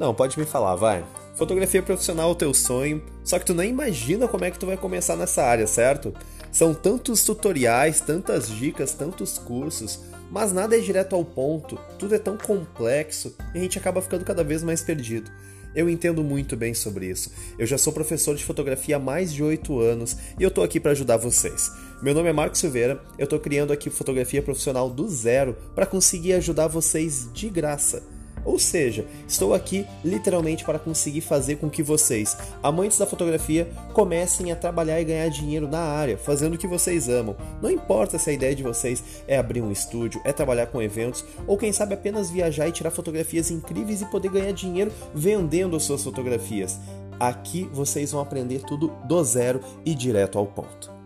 Não, pode me falar, vai. Fotografia profissional é o teu sonho, só que tu nem imagina como é que tu vai começar nessa área, certo? São tantos tutoriais, tantas dicas, tantos cursos, mas nada é direto ao ponto, tudo é tão complexo e a gente acaba ficando cada vez mais perdido. Eu entendo muito bem sobre isso. Eu já sou professor de fotografia há mais de 8 anos e eu tô aqui para ajudar vocês. Meu nome é Marcos Silveira, eu tô criando aqui fotografia profissional do zero para conseguir ajudar vocês de graça. Ou seja, estou aqui literalmente para conseguir fazer com que vocês, amantes da fotografia, comecem a trabalhar e ganhar dinheiro na área, fazendo o que vocês amam. Não importa se a ideia de vocês é abrir um estúdio, é trabalhar com eventos, ou quem sabe apenas viajar e tirar fotografias incríveis e poder ganhar dinheiro vendendo suas fotografias. Aqui vocês vão aprender tudo do zero e direto ao ponto.